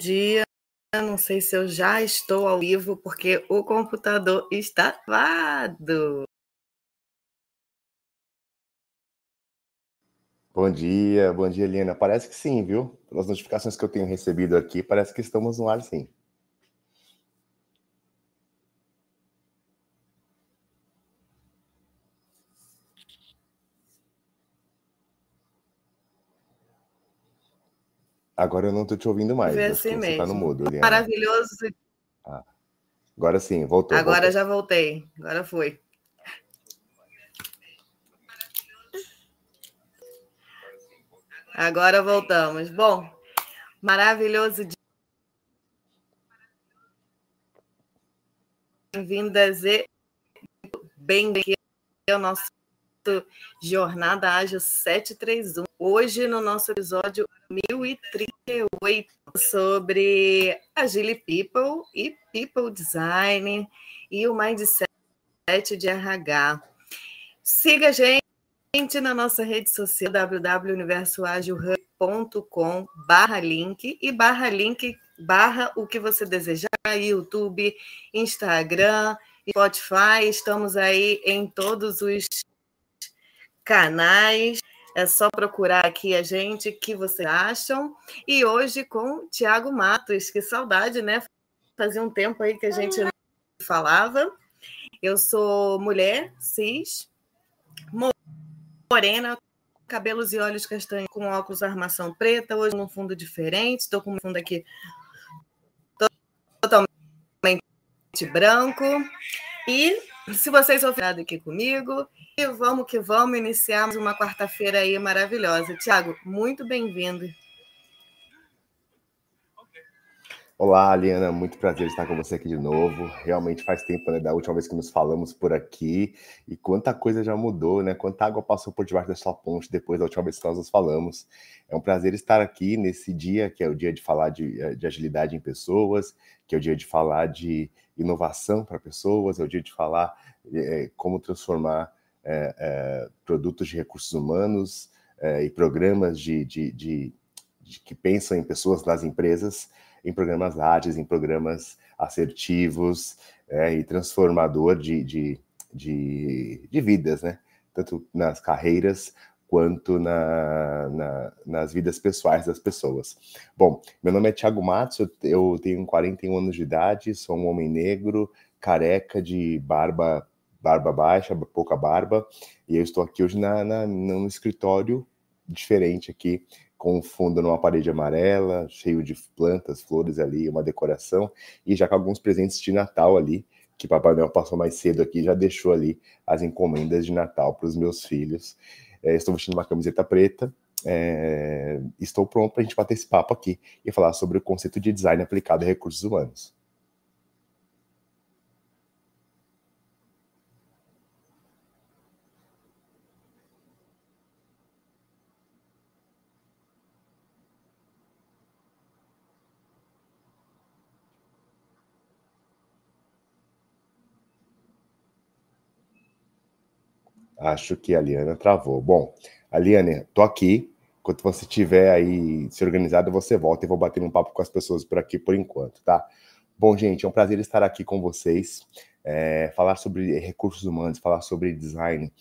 dia. Não sei se eu já estou ao vivo, porque o computador está travado. Bom dia, bom dia, Helena. Parece que sim, viu? Pelas notificações que eu tenho recebido aqui, parece que estamos no ar, sim. Agora eu não estou te ouvindo mais. Vê assim você está no mudo, Eliana. Maravilhoso. Ah, agora sim, voltou. Agora voltou. já voltei. Agora foi. Agora voltamos. Bom, maravilhoso dia. Bem-vindas e bem-vindos ao nosso Jornada Ágil 731. Hoje, no nosso episódio 1038, sobre Agile People e People Design e o Mindset de RH. Siga a gente na nossa rede social www.universoagilhub.com barra link e barra link barra o que você desejar, YouTube, Instagram, Spotify, estamos aí em todos os canais. É só procurar aqui a gente, que vocês acham. E hoje com Tiago Matos, que saudade, né? Fazia um tempo aí que a gente não falava. Eu sou mulher, cis, morena, cabelos e olhos castanhos com óculos armação preta, hoje num fundo diferente, estou com um fundo aqui totalmente branco. E se vocês ouviram aqui comigo, e vamos que vamos, iniciarmos uma quarta-feira aí maravilhosa. Tiago, muito bem-vindo. Olá, Aliana, muito prazer estar com você aqui de novo. Realmente faz tempo, né, da última vez que nos falamos por aqui, e quanta coisa já mudou, né? Quanta água passou por debaixo dessa ponte depois da última vez que nós nos falamos. É um prazer estar aqui nesse dia, que é o dia de falar de, eh, de agilidade em pessoas, que é o dia de falar de inovação para pessoas, é o dia de falar é, como transformar é, é, produtos de recursos humanos e programas de, de, de, de que pensam em pessoas nas empresas em programas ágeis, em programas assertivos é, e transformador de, de, de, de, vidas, né? Tanto nas carreiras quanto na, na, nas vidas pessoais das pessoas. Bom, meu nome é Thiago Matos, eu, eu tenho 41 anos de idade, sou um homem negro, careca, de barba barba baixa, pouca barba, e eu estou aqui hoje na, na, num escritório diferente aqui com um fundo numa parede amarela, cheio de plantas, flores ali, uma decoração, e já com alguns presentes de Natal ali, que Papai Noel passou mais cedo aqui, já deixou ali as encomendas de Natal para os meus filhos. É, estou vestindo uma camiseta preta, é, estou pronto para a gente bater esse papo aqui e falar sobre o conceito de design aplicado a recursos humanos. Acho que a Liana travou. Bom, Aliane, tô aqui. Enquanto você estiver aí se organizado, você volta e vou bater um papo com as pessoas por aqui por enquanto, tá? Bom, gente, é um prazer estar aqui com vocês. É, falar sobre recursos humanos, falar sobre design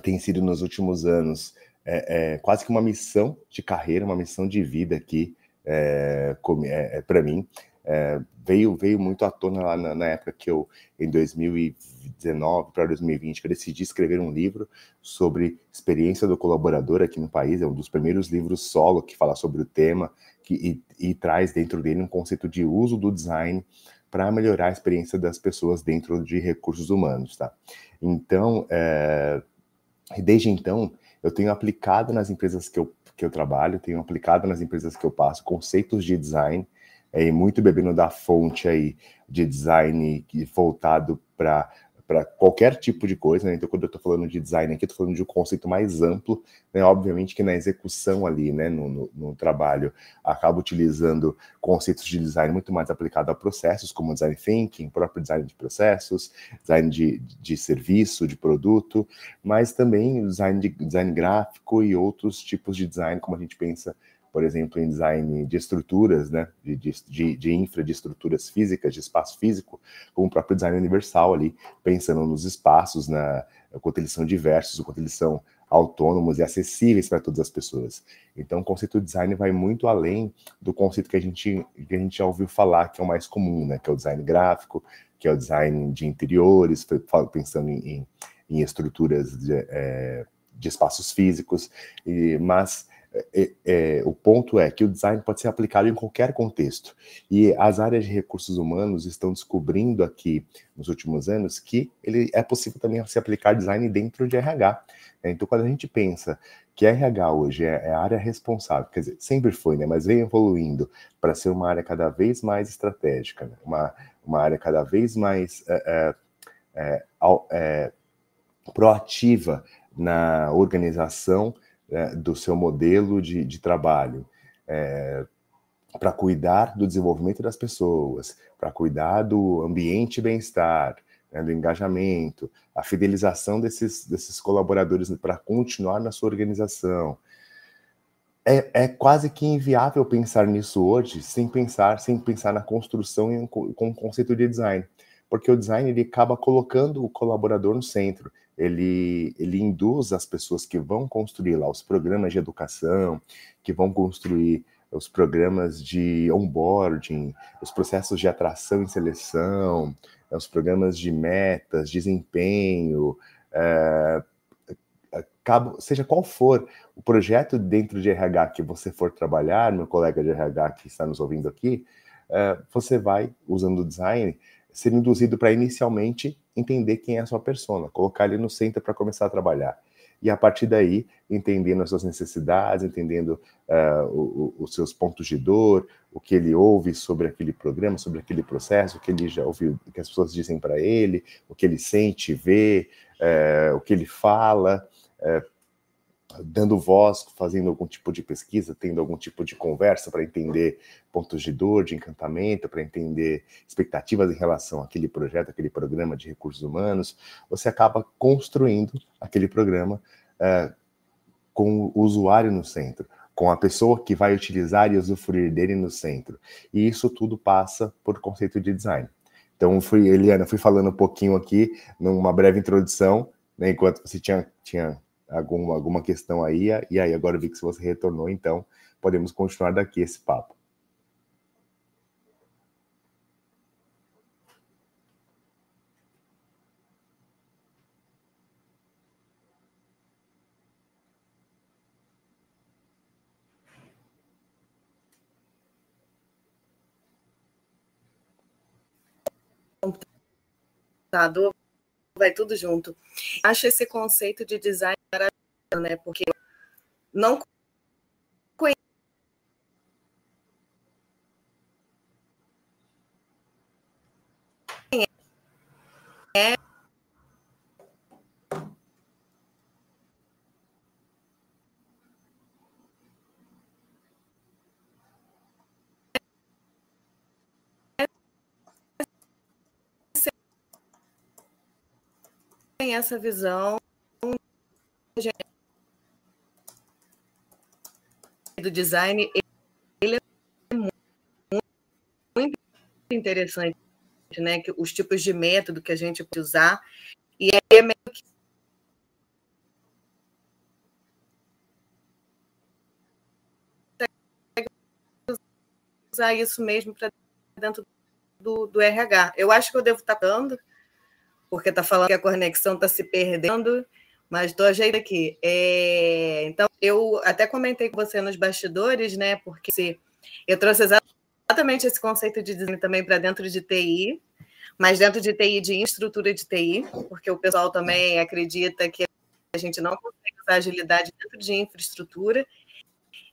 tem sido nos últimos anos é, é, quase que uma missão de carreira, uma missão de vida aqui é, é, é para mim é, veio, veio muito à tona lá na, na, época que eu, em 2019 para 2020, que eu decidi escrever um livro sobre experiência do colaborador aqui no país. É um dos primeiros livros solo que fala sobre o tema que, e, e traz dentro dele um conceito de uso do design para melhorar a experiência das pessoas dentro de recursos humanos, tá? Então, é, desde então, eu tenho aplicado nas empresas que eu, que eu trabalho, tenho aplicado nas empresas que eu passo conceitos de design é, muito bebendo da fonte aí de design voltado para para qualquer tipo de coisa, né? Então, quando eu estou falando de design aqui, estou falando de um conceito mais amplo, né? Obviamente que na execução ali, né, no, no, no trabalho, acaba utilizando conceitos de design muito mais aplicado a processos, como design thinking, próprio design de processos, design de, de serviço, de produto, mas também design, de, design gráfico e outros tipos de design, como a gente pensa por exemplo, em design de estruturas, né, de, de, de infra, de estruturas físicas, de espaço físico, como o próprio design universal ali, pensando nos espaços, na quanto eles são diversos, o quanto eles são autônomos e acessíveis para todas as pessoas. Então, o conceito de design vai muito além do conceito que a gente, que a gente já ouviu falar, que é o mais comum, né? que é o design gráfico, que é o design de interiores, pensando em, em, em estruturas de, é, de, espaços físicos, e, mas é, é, o ponto é que o design pode ser aplicado em qualquer contexto. E as áreas de recursos humanos estão descobrindo aqui, nos últimos anos, que ele é possível também se aplicar design dentro de RH. Então, quando a gente pensa que RH hoje é, é a área responsável, quer dizer, sempre foi, né, mas vem evoluindo para ser uma área cada vez mais estratégica, né, uma, uma área cada vez mais é, é, é proativa na organização né, do seu modelo de, de trabalho, é, para cuidar do desenvolvimento das pessoas, para cuidar do ambiente bem-estar, né, do engajamento, a fidelização desses, desses colaboradores para continuar na sua organização. É, é, quase que inviável pensar nisso hoje sem pensar sem pensar na construção com o conceito de design, porque o design ele acaba colocando o colaborador no centro ele, ele induz as pessoas que vão construir lá os programas de educação, que vão construir os programas de onboarding, os processos de atração e seleção, os programas de metas, desempenho, é, seja qual for o projeto dentro de RH que você for trabalhar, meu colega de RH que está nos ouvindo aqui, é, você vai, usando o design, ser induzido para inicialmente entender quem é a sua persona, colocar ele no centro para começar a trabalhar. E a partir daí, entendendo as suas necessidades, entendendo uh, os seus pontos de dor, o que ele ouve sobre aquele programa, sobre aquele processo, o que ele já ouviu, o que as pessoas dizem para ele, o que ele sente, vê, uh, o que ele fala, uh, dando voz, fazendo algum tipo de pesquisa, tendo algum tipo de conversa para entender pontos de dor, de encantamento, para entender expectativas em relação àquele projeto, aquele programa de recursos humanos, você acaba construindo aquele programa uh, com o usuário no centro, com a pessoa que vai utilizar e usufruir dele no centro. E isso tudo passa por conceito de design. Então, fui, Eliana, fui falando um pouquinho aqui, numa breve introdução, né, enquanto você tinha, tinha alguma, alguma questão aí, e aí agora eu vi que você retornou, então podemos continuar daqui esse papo. computador vai tudo junto. Acho esse conceito de design maravilhoso, né? Porque não conheço é tem essa visão do design, ele é muito interessante, né? Que os tipos de método que a gente pode usar e é meio que usar isso mesmo para dentro do, do RH. Eu acho que eu devo estar dando porque está falando que a conexão está se perdendo, mas estou ajeitando aqui. É, então, eu até comentei com você nos bastidores, né? Porque se, eu trouxe exatamente esse conceito de design também para dentro de TI, mas dentro de TI de estrutura de TI, porque o pessoal também acredita que a gente não consegue usar agilidade dentro de infraestrutura.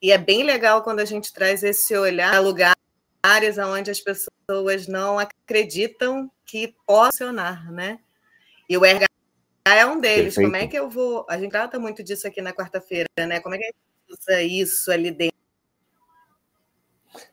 E é bem legal quando a gente traz esse olhar a lugares onde as pessoas não acreditam que possa funcionar, né? E o RH é um deles. Perfeito. Como é que eu vou. A gente trata muito disso aqui na quarta-feira, né? Como é que a gente usa isso ali dentro?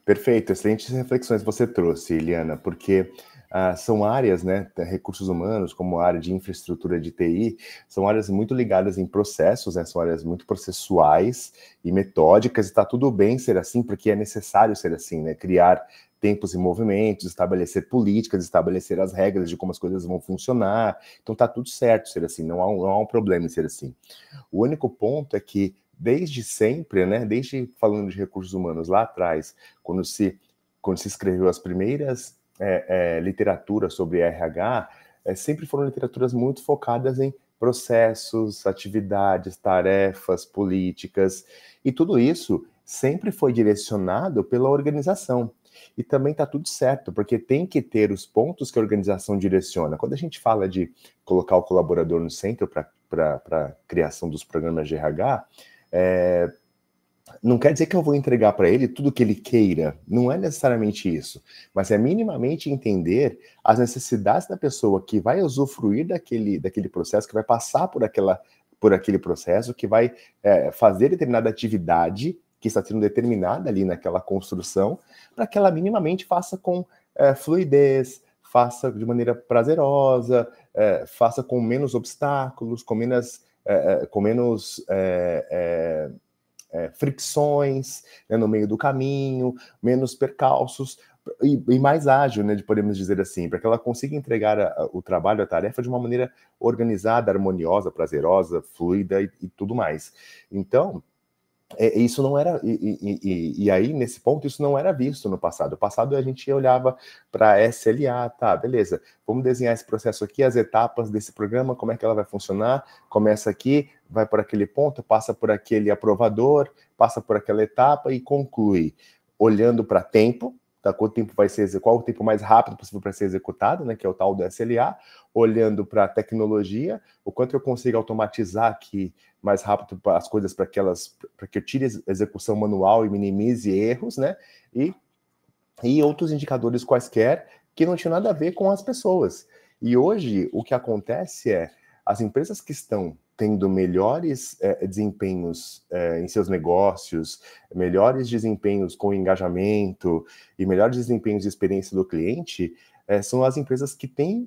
Perfeito, excelentes reflexões você trouxe, Eliana, porque ah, são áreas, né, recursos humanos, como a área de infraestrutura de TI, são áreas muito ligadas em processos, né, são áreas muito processuais e metódicas, está tudo bem ser assim, porque é necessário ser assim, né, criar tempos e movimentos, estabelecer políticas, estabelecer as regras de como as coisas vão funcionar. Então tá tudo certo ser assim, não há, um, não há um problema em ser assim. O único ponto é que desde sempre, né, desde falando de recursos humanos lá atrás, quando se quando se escreveu as primeiras é, é, literaturas sobre RH, é, sempre foram literaturas muito focadas em processos, atividades, tarefas, políticas, e tudo isso sempre foi direcionado pela organização. E também está tudo certo, porque tem que ter os pontos que a organização direciona. Quando a gente fala de colocar o colaborador no centro para a criação dos programas de RH, é, não quer dizer que eu vou entregar para ele tudo que ele queira, não é necessariamente isso, mas é minimamente entender as necessidades da pessoa que vai usufruir daquele, daquele processo, que vai passar por, aquela, por aquele processo, que vai é, fazer determinada atividade que está sendo determinada ali naquela construção, para que ela minimamente faça com é, fluidez, faça de maneira prazerosa, é, faça com menos obstáculos, com menos, é, é com menos é, fricções né, no meio do caminho, menos percalços. E, e, mais ágil, né, podemos dizer assim, para que ela consiga entregar a, a, o trabalho, a tarefa de uma maneira organizada, harmoniosa, prazerosa, fluida e, e tudo mais. Então, é, isso não era e, e, e, aí nesse ponto isso não era visto no passado. No passado a gente olhava para SLA, tá, beleza? Vamos desenhar esse processo aqui, as etapas desse programa, como é que ela vai funcionar? Começa aqui, vai por aquele ponto, passa por aquele aprovador, passa por aquela etapa e conclui, olhando para tempo, tá? Quanto tempo vai ser, qual o tempo mais rápido possível para ser executado, né? Que é o tal do SLA, olhando para a tecnologia, o quanto eu consigo automatizar aqui mais rápido as coisas para que elas, para que eu tire a execução manual e minimize erros, né? E, e outros indicadores quaisquer que não tinham nada a ver com as pessoas. E hoje o que acontece é as empresas que estão tendo melhores é, desempenhos é, em seus negócios, melhores desempenhos com engajamento e melhores desempenhos de experiência do cliente, é, são as empresas que têm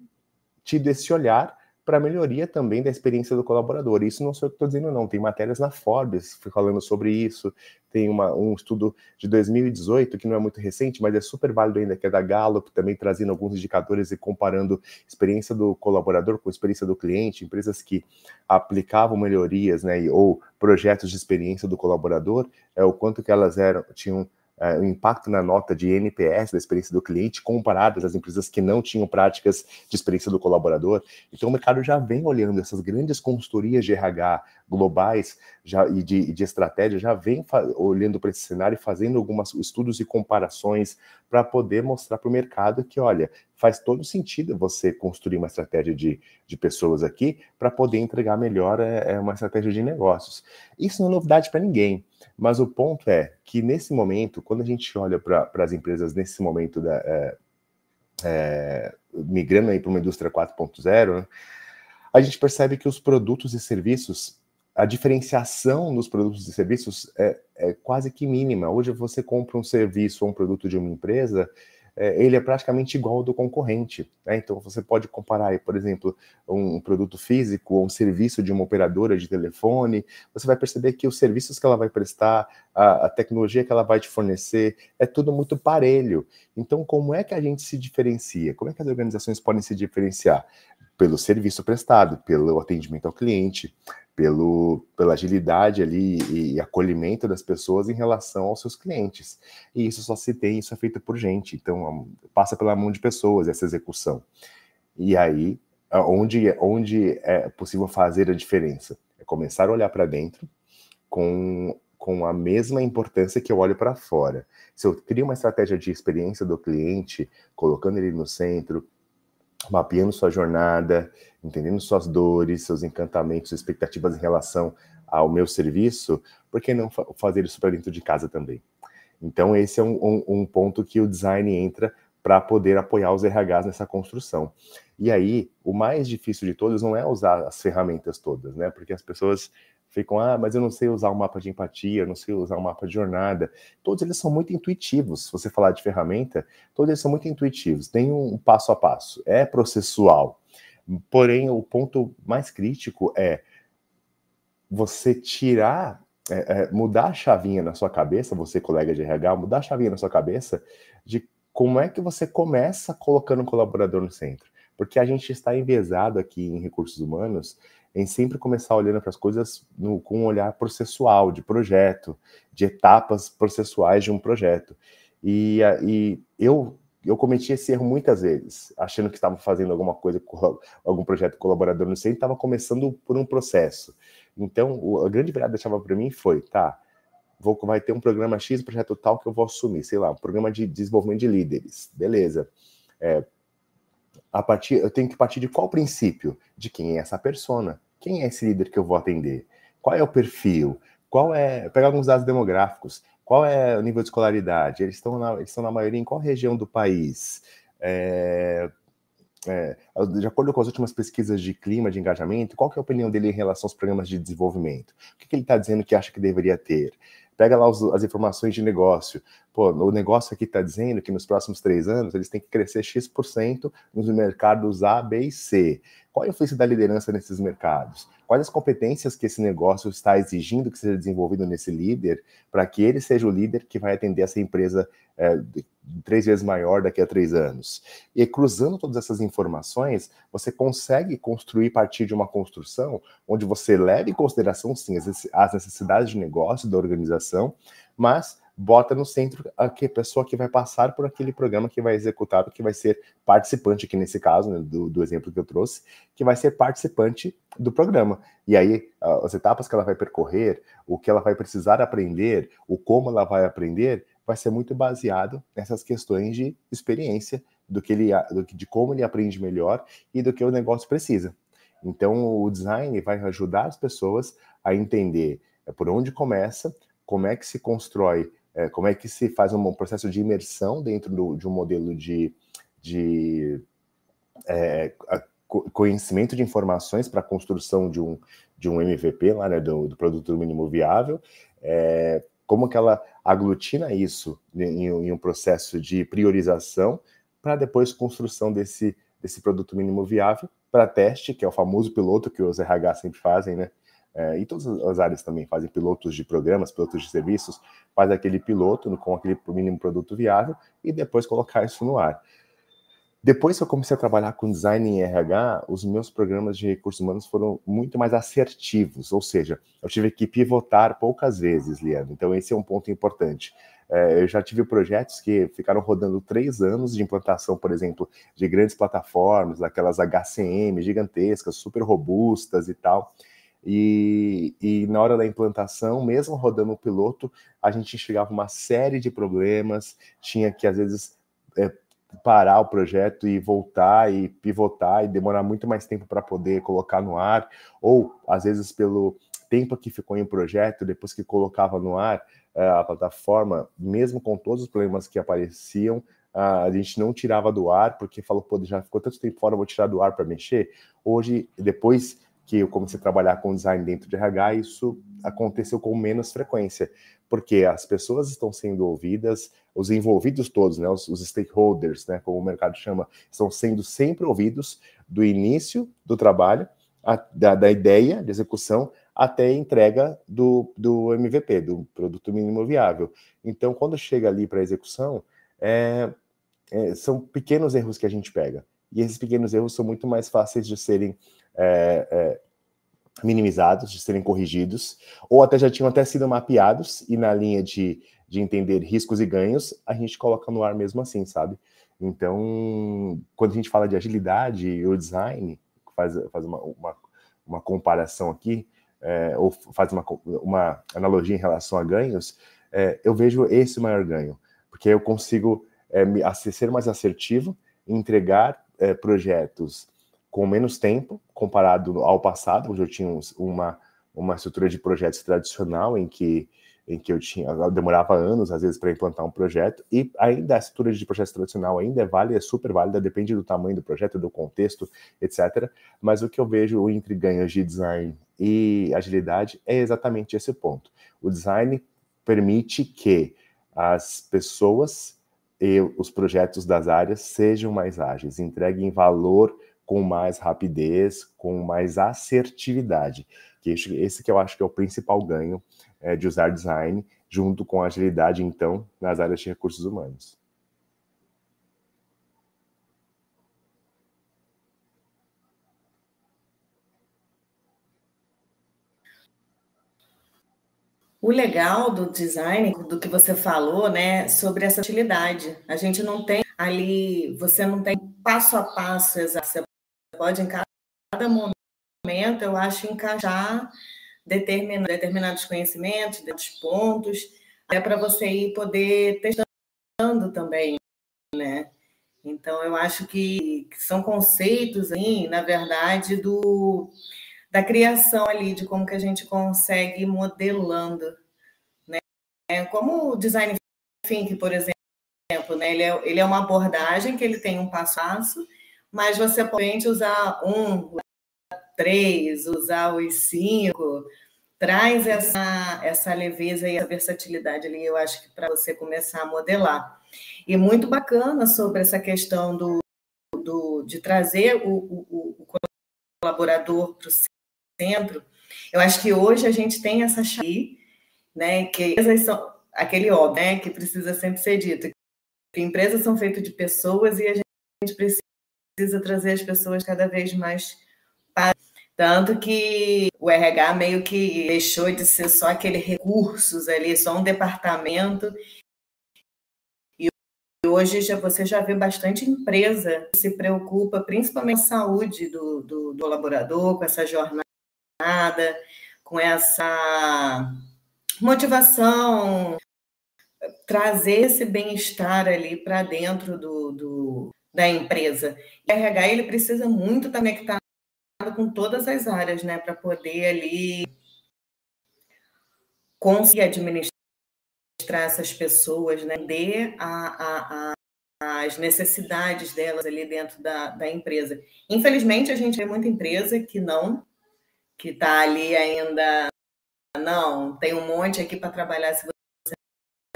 tido esse olhar para melhoria também da experiência do colaborador. Isso não sou eu que estou dizendo, não. Tem matérias na Forbes falando sobre isso. Tem uma, um estudo de 2018, que não é muito recente, mas é super válido ainda, que é da Gallup, também trazendo alguns indicadores e comparando experiência do colaborador com experiência do cliente, empresas que aplicavam melhorias, né, ou projetos de experiência do colaborador, é o quanto que elas eram, tinham uh, o impacto na nota de NPS da experiência do cliente comparadas às empresas que não tinham práticas de experiência do colaborador. Então, o mercado já vem olhando essas grandes consultorias de RH globais já, e de, de estratégia, já vem olhando para esse cenário e fazendo alguns estudos e comparações para poder mostrar para o mercado que, olha, faz todo sentido você construir uma estratégia de, de pessoas aqui para poder entregar melhor é, é, uma estratégia de negócios. Isso não é novidade para ninguém. Mas o ponto é que nesse momento, quando a gente olha para as empresas nesse momento da, é, é, migrando aí para uma indústria 4.0, né, a gente percebe que os produtos e serviços, a diferenciação nos produtos e serviços é, é quase que mínima. Hoje você compra um serviço ou um produto de uma empresa é, ele é praticamente igual ao do concorrente. Né? Então você pode comparar, por exemplo, um produto físico ou um serviço de uma operadora de telefone, você vai perceber que os serviços que ela vai prestar, a, a tecnologia que ela vai te fornecer, é tudo muito parelho. Então, como é que a gente se diferencia? Como é que as organizações podem se diferenciar? Pelo serviço prestado, pelo atendimento ao cliente, pelo, pela agilidade ali e, e, acolhimento das pessoas em relação aos seus clientes. E isso só se tem, isso é feito por gente, então passa pela mão de pessoas essa execução. E aí, onde, onde é possível fazer a diferença? É começar a olhar para dentro com, com a mesma importância que eu olho para fora. Se eu crio uma estratégia de experiência do cliente, colocando ele no centro, mapeando sua jornada, entendendo suas dores, seus encantamentos, expectativas em relação ao meu serviço, por que não fazer isso para dentro de casa também? Então, esse é um, um, um ponto que o design entra para poder apoiar os RHs nessa construção. E aí, o mais difícil de todos não é usar as ferramentas todas, né? Porque as pessoas ficam, ah, mas eu não sei usar um mapa de empatia, eu não sei usar um mapa de jornada. Todos eles são muito intuitivos. Se você falar de ferramenta, todos eles são muito intuitivos. Tem um passo a passo, é processual. Porém, o ponto mais crítico é você tirar, é, é, mudar a chavinha na sua cabeça, você, colega de RH, mudar a chavinha na sua cabeça de como é que você começa colocando o colaborador no centro. Porque a gente está envezado aqui em recursos humanos em sempre começar olhando para as coisas no, com um olhar processual, de projeto, de etapas processuais de um projeto. E, e eu, eu cometi esse erro muitas vezes, achando que estava fazendo alguma coisa, algum projeto colaborador no centro, estava começando por um processo. Então, a grande virada da chave para mim foi, tá, vou, vai ter um programa X, projeto tal que eu vou assumir, sei lá, um programa de desenvolvimento de líderes, beleza. É, a partir, eu tenho que partir de qual princípio? De quem é essa persona? Quem é esse líder que eu vou atender? Qual é o perfil? Qual é? Pegar alguns dados demográficos. Qual é o nível de escolaridade? Eles estão na, eles estão na maioria em qual região do país? É, é, de acordo com as últimas pesquisas de clima, de engajamento, qual é a opinião dele em relação aos programas de desenvolvimento? O que, que ele está dizendo que acha que deveria ter? Pega lá os, as informações de negócio. Pô, o negócio aqui está dizendo que nos próximos três anos eles têm que crescer X% nos mercados A, B e C. Qual é a influência da liderança nesses mercados? Quais as competências que esse negócio está exigindo que seja desenvolvido nesse líder para que ele seja o líder que vai atender essa empresa é, três vezes maior daqui a três anos? E cruzando todas essas informações, você consegue construir a partir de uma construção onde você leve em consideração, sim, as necessidades de negócio da organização, mas bota no centro a pessoa que vai passar por aquele programa que vai executar, que vai ser participante, aqui nesse caso, né, do, do, exemplo que eu trouxe, que vai ser participante do programa. E aí, as etapas que ela vai percorrer, o que ela vai precisar aprender, o como ela vai aprender, vai ser muito baseado nessas questões de experiência, do que ele, do, de como ele aprende melhor e do que o negócio precisa. Então, o design vai ajudar as pessoas a entender é, por onde começa, como é que se constrói é, como é que se faz um processo de imersão dentro do, de um modelo de, de é, conhecimento de informações para a construção de um, de um MVP, lá, né, do, do produto mínimo viável, é, como que ela aglutina isso em, em um processo de priorização para depois construção desse, desse produto mínimo viável para teste, que é o famoso piloto que os RH sempre fazem, né? é, e todas as áreas também fazem pilotos de programas, pilotos de serviços, faz aquele piloto com aquele mínimo produto viável e depois colocar isso no ar. Depois que eu comecei a trabalhar com design em RH, os meus programas de recursos humanos foram muito mais assertivos, ou seja, eu tive que pivotar poucas vezes, Liano. Então, esse é um ponto importante. É, eu já tive projetos que ficaram rodando três anos de implantação, por exemplo, de grandes plataformas, daquelas HCM gigantescas, super robustas e tal. E, e, na hora da implantação, mesmo rodando o piloto, a gente enxergava uma série de problemas, tinha que às vezes é, parar o projeto e voltar e pivotar e demorar muito mais tempo para poder colocar no ar, ou às vezes pelo tempo que ficou em projeto, depois que colocava no ar é, a plataforma, mesmo com todos os problemas que apareciam, a gente não tirava do ar, porque falou, pô, já ficou tanto tempo fora, vou tirar do ar para mexer. Hoje, depois que eu comecei a trabalhar com design dentro de RH, isso aconteceu com menos frequência, porque as pessoas estão sendo ouvidas, os envolvidos todos, né, os, os stakeholders, né, como o mercado chama, estão sendo sempre ouvidos do início do trabalho, a, da, da, ideia de execução até a entrega do, do MVP, do produto mínimo viável. Então, quando chega ali para a execução, é, é, são pequenos erros que a gente pega. E esses pequenos erros são muito mais fáceis de serem é, é, minimizados, de serem corrigidos, ou até já tinham até sido mapeados, e na linha de, de entender riscos e ganhos, a gente coloca no ar mesmo assim, sabe? Então, quando a gente fala de agilidade e o design, faz, faz uma, uma, uma comparação aqui, é, ou faz uma, uma analogia em relação a ganhos, é, eu vejo esse maior ganho, porque eu consigo é, ser mais assertivo, entregar é, projetos com menos tempo comparado ao passado, onde eu tinha uma, uma estrutura de projetos tradicional em que em que eu tinha eu demorava anos às vezes para implantar um projeto e ainda a estrutura de projetos tradicional ainda é válida, é super válida, depende do tamanho do projeto, do contexto, etc. Mas o que eu vejo entre ganhos de design e agilidade é exatamente esse ponto. O design permite que as pessoas e os projetos das áreas sejam mais ágeis, entreguem valor com mais rapidez, com mais assertividade. Que esse que eu acho que é o principal ganho é, de usar design junto com agilidade, então, nas áreas de recursos humanos. O legal do design, do que você falou, né, sobre essa utilidade. A gente não tem ali, você não tem passo a passo exato. Pode, em cada momento, eu acho, encaixar determinados conhecimentos, determinados pontos, até para você ir poder testando também, né? Então, eu acho que, que são conceitos, aí, na verdade, do da criação ali, de como que a gente consegue ir modelando. Né? Como o design thinking, por exemplo, né? ele, é, ele é uma abordagem que ele tem um passo a passo, mas você pode usar um, três, usar os cinco, traz essa, essa leveza e essa versatilidade ali, eu acho que para você começar a modelar. E muito bacana sobre essa questão do, do de trazer o, o, o colaborador para o centro, eu acho que hoje a gente tem essa chave, né, que são aquele óbvio, né, que precisa sempre ser dito, que empresas são feitas de pessoas e a gente precisa trazer as pessoas cada vez mais para tanto que o RH meio que deixou de ser só aquele recursos ali, só um departamento. E hoje já, você já vê bastante empresa que se preocupa principalmente com a saúde do, do, do colaborador, com essa jornada jornada, com essa motivação, trazer esse bem-estar ali para dentro do, do, da empresa. E o RH ele precisa muito estar conectado com todas as áreas, né, para poder ali conseguir administrar essas pessoas, né, de a, a, a as necessidades delas ali dentro da, da empresa. Infelizmente, a gente vê muita empresa que não que está ali ainda. Não, tem um monte aqui para trabalhar se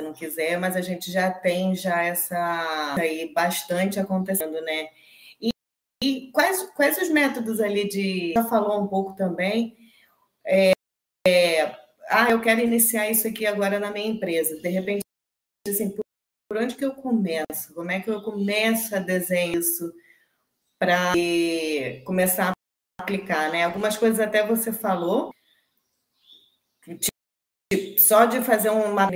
não quiser, mas a gente já tem já essa aí bastante acontecendo, né? E, e quais, quais os métodos ali de. Já falou um pouco também. É, é, ah, eu quero iniciar isso aqui agora na minha empresa. De repente, assim, por, por onde que eu começo? Como é que eu começo a desenhar isso para começar aplicar, né? Algumas coisas até você falou, tipo, só de fazer uma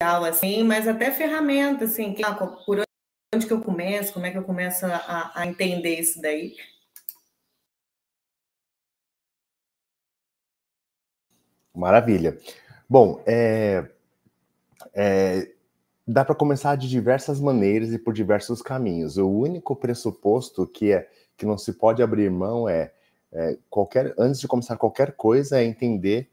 assim, mas até ferramenta, assim, que, ah, por onde que eu começo, como é que eu começo a, a entender isso daí. Maravilha. Bom, é, é, dá para começar de diversas maneiras e por diversos caminhos. O único pressuposto que é que não se pode abrir mão é, é qualquer antes de começar qualquer coisa é entender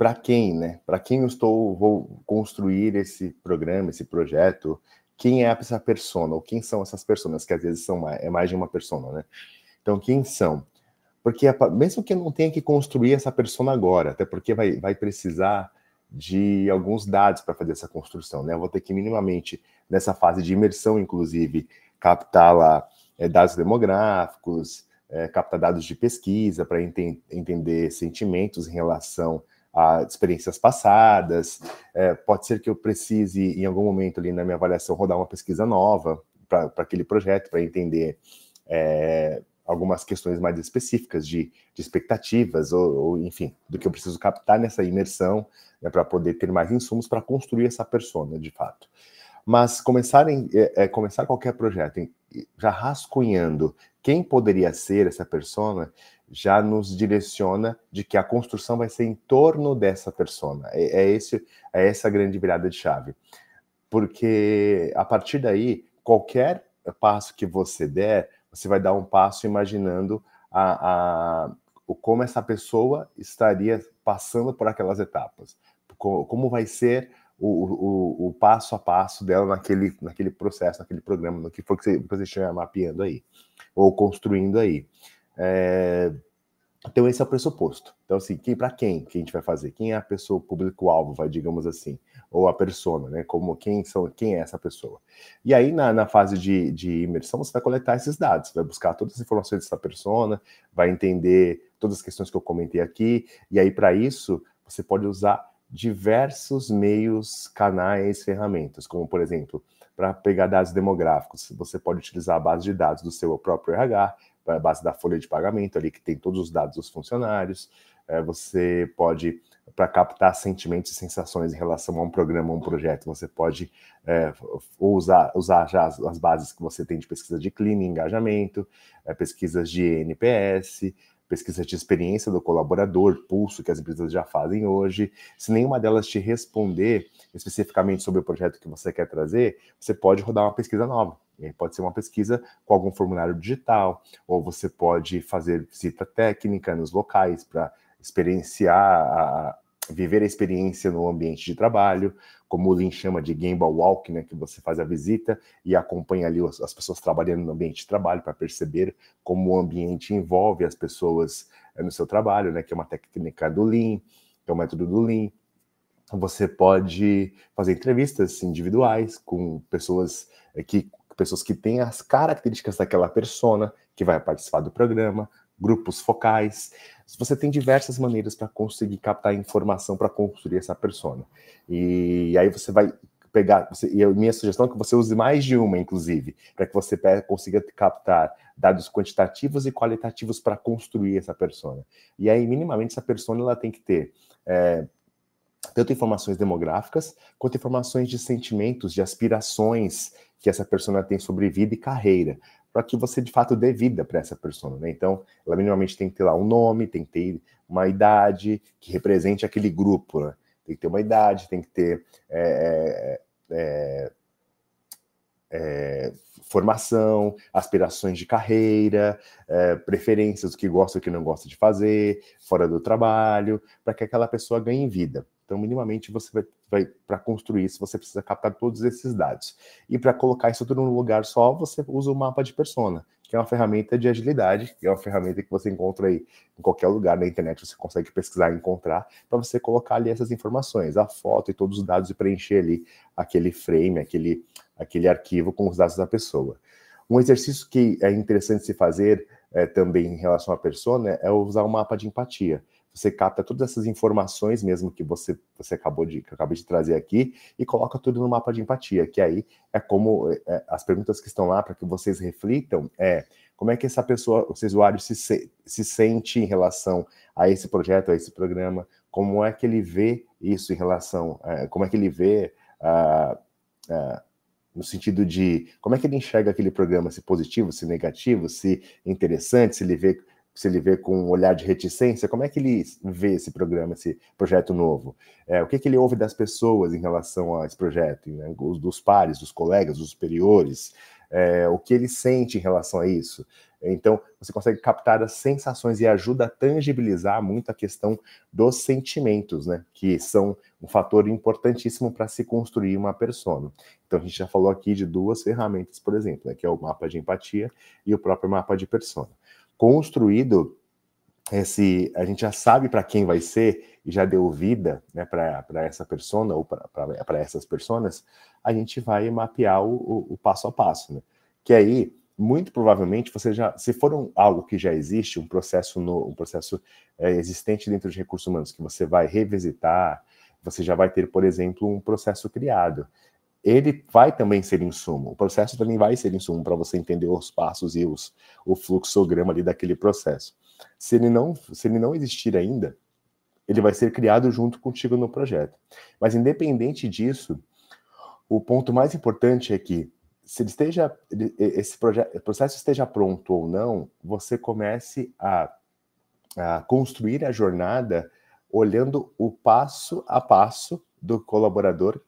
para quem, né? Para quem eu estou vou construir esse programa, esse projeto, quem é essa persona ou quem são essas pessoas que às vezes são mais, é mais de uma persona, né? Então quem são? Porque mesmo que eu não tenha que construir essa persona agora, até porque vai, vai precisar de alguns dados para fazer essa construção, né? Eu vou ter que minimamente nessa fase de imersão, inclusive, captar lá é, dados demográficos, é, captar dados de pesquisa para enten entender sentimentos em relação a experiências passadas. É, pode ser que eu precise, em algum momento ali na minha avaliação, rodar uma pesquisa nova para aquele projeto, para entender é, algumas questões mais específicas de, de expectativas, ou, ou, enfim, do que eu preciso captar nessa imersão, né, para poder ter mais insumos para construir essa persona, de fato. Mas começar, em, é, é, começar qualquer projeto em, já rascunhando quem poderia ser essa persona, já nos direciona de que a construção vai ser em torno dessa persona. É, é, esse, é essa grande virada de chave. Porque a partir daí, qualquer passo que você der, você vai dar um passo imaginando a, a, como essa pessoa estaria passando por aquelas etapas. Como vai ser o, o, o, passo a passo dela naquele, naquele processo, naquele programa, no que for que você, que você estiver mapeando aí, ou construindo aí. É, Então, esse é o pressuposto. Então, assim, quem, para quem que a gente vai fazer? Quem é a pessoa, público-alvo, vai, digamos assim, ou a persona, né? Como quem são, quem é essa pessoa? E aí, na, na fase de, de imersão, você vai coletar esses dados, vai buscar todas as informações dessa persona, vai entender todas as questões que eu comentei aqui, e aí, para isso, você pode usar diversos meios, canais, ferramentas, como, por exemplo, para pegar dados demográficos, você pode utilizar a base de dados do seu próprio RH, a base da folha de pagamento ali que tem todos os dados dos funcionários. É, você pode, para captar sentimentos e sensações em relação a um programa, a um projeto, você pode é, usar, usar já as, as, bases que você tem de pesquisa de clima engajamento, é, pesquisas de NPS, pesquisa de experiência do colaborador, pulso que as empresas já fazem hoje. Se nenhuma delas te responder especificamente sobre o projeto que você quer trazer, você pode rodar uma pesquisa nova. Pode ser uma pesquisa com algum formulário digital, ou você pode fazer visita técnica nos locais para experienciar, a, viver a experiência no ambiente de trabalho, como o Lean chama de Game Walk, né, que você faz a visita e acompanha ali as pessoas trabalhando no ambiente de trabalho para perceber como o ambiente envolve as pessoas eh, no seu trabalho, né, que é uma técnica do Lean, que é o método do Lean. Você pode fazer entrevistas individuais com pessoas eh, que pessoas que têm as características daquela persona que vai participar do programa, grupos focais. Você tem diversas maneiras para conseguir captar informação para construir essa persona. E aí você vai pegar, você, e a minha sugestão é que você use mais de uma, inclusive, para que você consiga captar dados quantitativos e qualitativos para construir essa persona. E aí, minimamente, essa persona ela tem que ter é, tanto informações demográficas quanto informações de sentimentos, de aspirações que essa persona tem sobre vida e carreira, para que você de fato dê vida para essa persona. Né? Então, ela minimamente tem que ter lá um nome, tem que ter uma idade que represente aquele grupo. Né? Tem que ter uma idade, tem que ter é, é, é formação, aspirações de carreira, é, preferências, o que gosta e o que não gosta de fazer, fora do trabalho, para que aquela pessoa ganhe vida. Então, minimamente, você vai, vai para construir isso, você precisa captar todos esses dados. E para colocar isso tudo num lugar só, você usa o mapa de persona, que é uma ferramenta de agilidade, que é uma ferramenta que você encontra aí em qualquer lugar na internet, você consegue pesquisar e encontrar, para você colocar ali essas informações, a foto e todos os dados e preencher ali aquele frame, aquele, aquele arquivo com os dados da pessoa. Um exercício que é interessante se fazer é, também em relação à persona é usar o mapa de empatia você capta todas essas informações mesmo que você, você acabou de que eu acabei de trazer aqui e coloca tudo no mapa de empatia, que aí é como é, é as perguntas que estão lá para que vocês reflitam é como é que essa pessoa, esse usuário se, se sente em relação a esse projeto, a esse programa, como é que ele vê isso em relação, é, como é que ele vê uh, uh, no sentido de como é que ele enxerga aquele programa, se positivo, se negativo, se interessante, se ele vê se ele vê com um olhar de reticência, como é que ele vê esse programa, esse projeto novo? É, o que, que ele ouve das pessoas em relação a esse projeto, né? dos pares, dos colegas, dos superiores, é, o que ele sente em relação a isso? Então, você consegue captar as sensações e ajuda a tangibilizar muito a questão dos sentimentos, né? Que são um fator importantíssimo para se construir uma persona. Então, a gente já falou aqui de duas ferramentas, por exemplo, né? que é o mapa de empatia e o próprio mapa de persona construído esse, a gente já sabe para quem vai ser e já deu vida né, para essa persona ou para essas personas, a gente vai mapear o, o, o, passo a passo, né? Que aí, muito provavelmente, você já, se for um, algo que já existe, um processo no, um processo é, existente dentro de recursos humanos que você vai revisitar, você já vai ter, por exemplo, um processo criado ele vai também ser insumo. O processo também vai ser insumo para você entender os passos e os, o fluxograma ali daquele processo. Se ele não, se ele não existir ainda, ele vai ser criado junto contigo no projeto. Mas independente disso, o ponto mais importante é que se ele esteja esse projeto, processo esteja pronto ou não, você comece a, a construir a jornada olhando o passo a passo do colaborador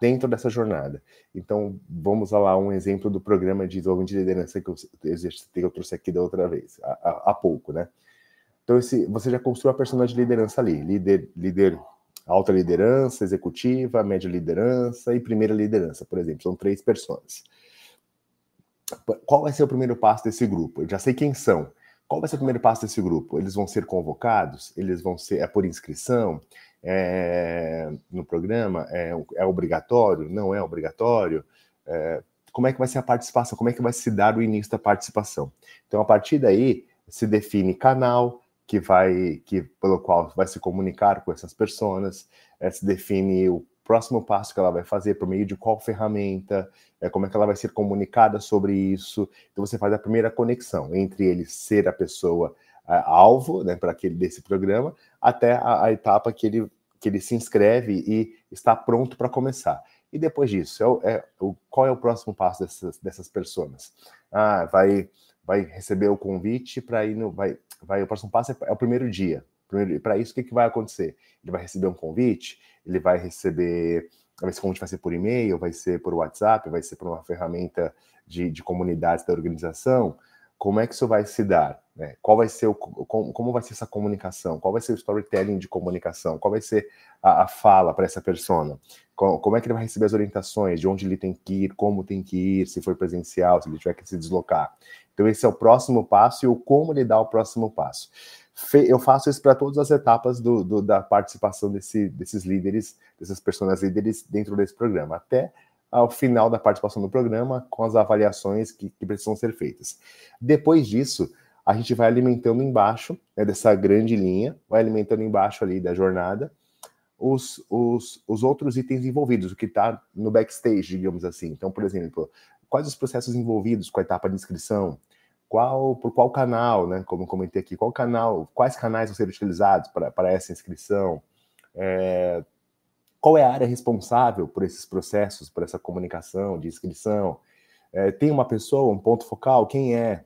dentro dessa jornada. Então, vamos lá um exemplo do programa de desenvolvimento de liderança que eu, que eu trouxe aqui da outra vez, há, pouco, né? Então, esse, você já construiu a personagem de liderança ali, líder, líder, alta liderança, executiva, média liderança e primeira liderança, por exemplo, são três pessoas. Qual vai ser o primeiro passo desse grupo? Eu já sei quem são. Qual vai ser o primeiro passo desse grupo? Eles vão ser convocados? Eles vão ser é por inscrição é, no programa? É, é, obrigatório? Não é obrigatório? É, como é que vai ser a participação? Como é que vai se dar o início da participação? Então, a partir daí, se define canal que vai, que pelo qual vai se comunicar com essas pessoas, é, se define o próximo passo que ela vai fazer, por meio de qual ferramenta, é, como é que ela vai ser comunicada sobre isso. Então você faz a primeira conexão entre ele ser a pessoa alvo né, para aquele desse programa, até a, a, etapa que ele, que ele se inscreve e está pronto para começar. E depois disso, é, é, o, qual é o próximo passo dessas, dessas pessoas? Ah, vai, vai receber o convite para ir no. Vai, vai, o próximo passo é, é o primeiro dia. Para isso, o que, que vai acontecer? Ele vai receber um convite, ele vai receber. Esse convite vai ser por e-mail, vai ser por WhatsApp, vai ser por uma ferramenta de, de comunidades da organização. Como é que isso vai se dar? Né? Qual vai ser o, como, vai ser essa comunicação? Qual vai ser o storytelling de comunicação? Qual vai ser a, a fala para essa persona? Como, como, é que ele vai receber as orientações? De onde ele tem que ir? Como tem que ir? Se for presencial, se ele tiver que se deslocar? Então esse é o próximo passo e o como ele dá o próximo passo eu faço isso para todas as etapas do, do, da participação desse, desses líderes, dessas pessoas líderes dentro desse programa, até ao final da participação no programa, com as avaliações que, que precisam ser feitas. Depois disso, a gente vai alimentando embaixo, né, dessa grande linha, vai alimentando embaixo ali da jornada, os, os, os outros itens envolvidos, o que está no backstage, digamos assim. Então, por exemplo, quais os processos envolvidos com a etapa de inscrição, qual por qual canal, né? Como comentei aqui, qual canal, quais canais vão ser utilizados para, para essa inscrição? É, qual é a área responsável por esses processos, por essa comunicação de inscrição? É, tem uma pessoa, um ponto focal? Quem é?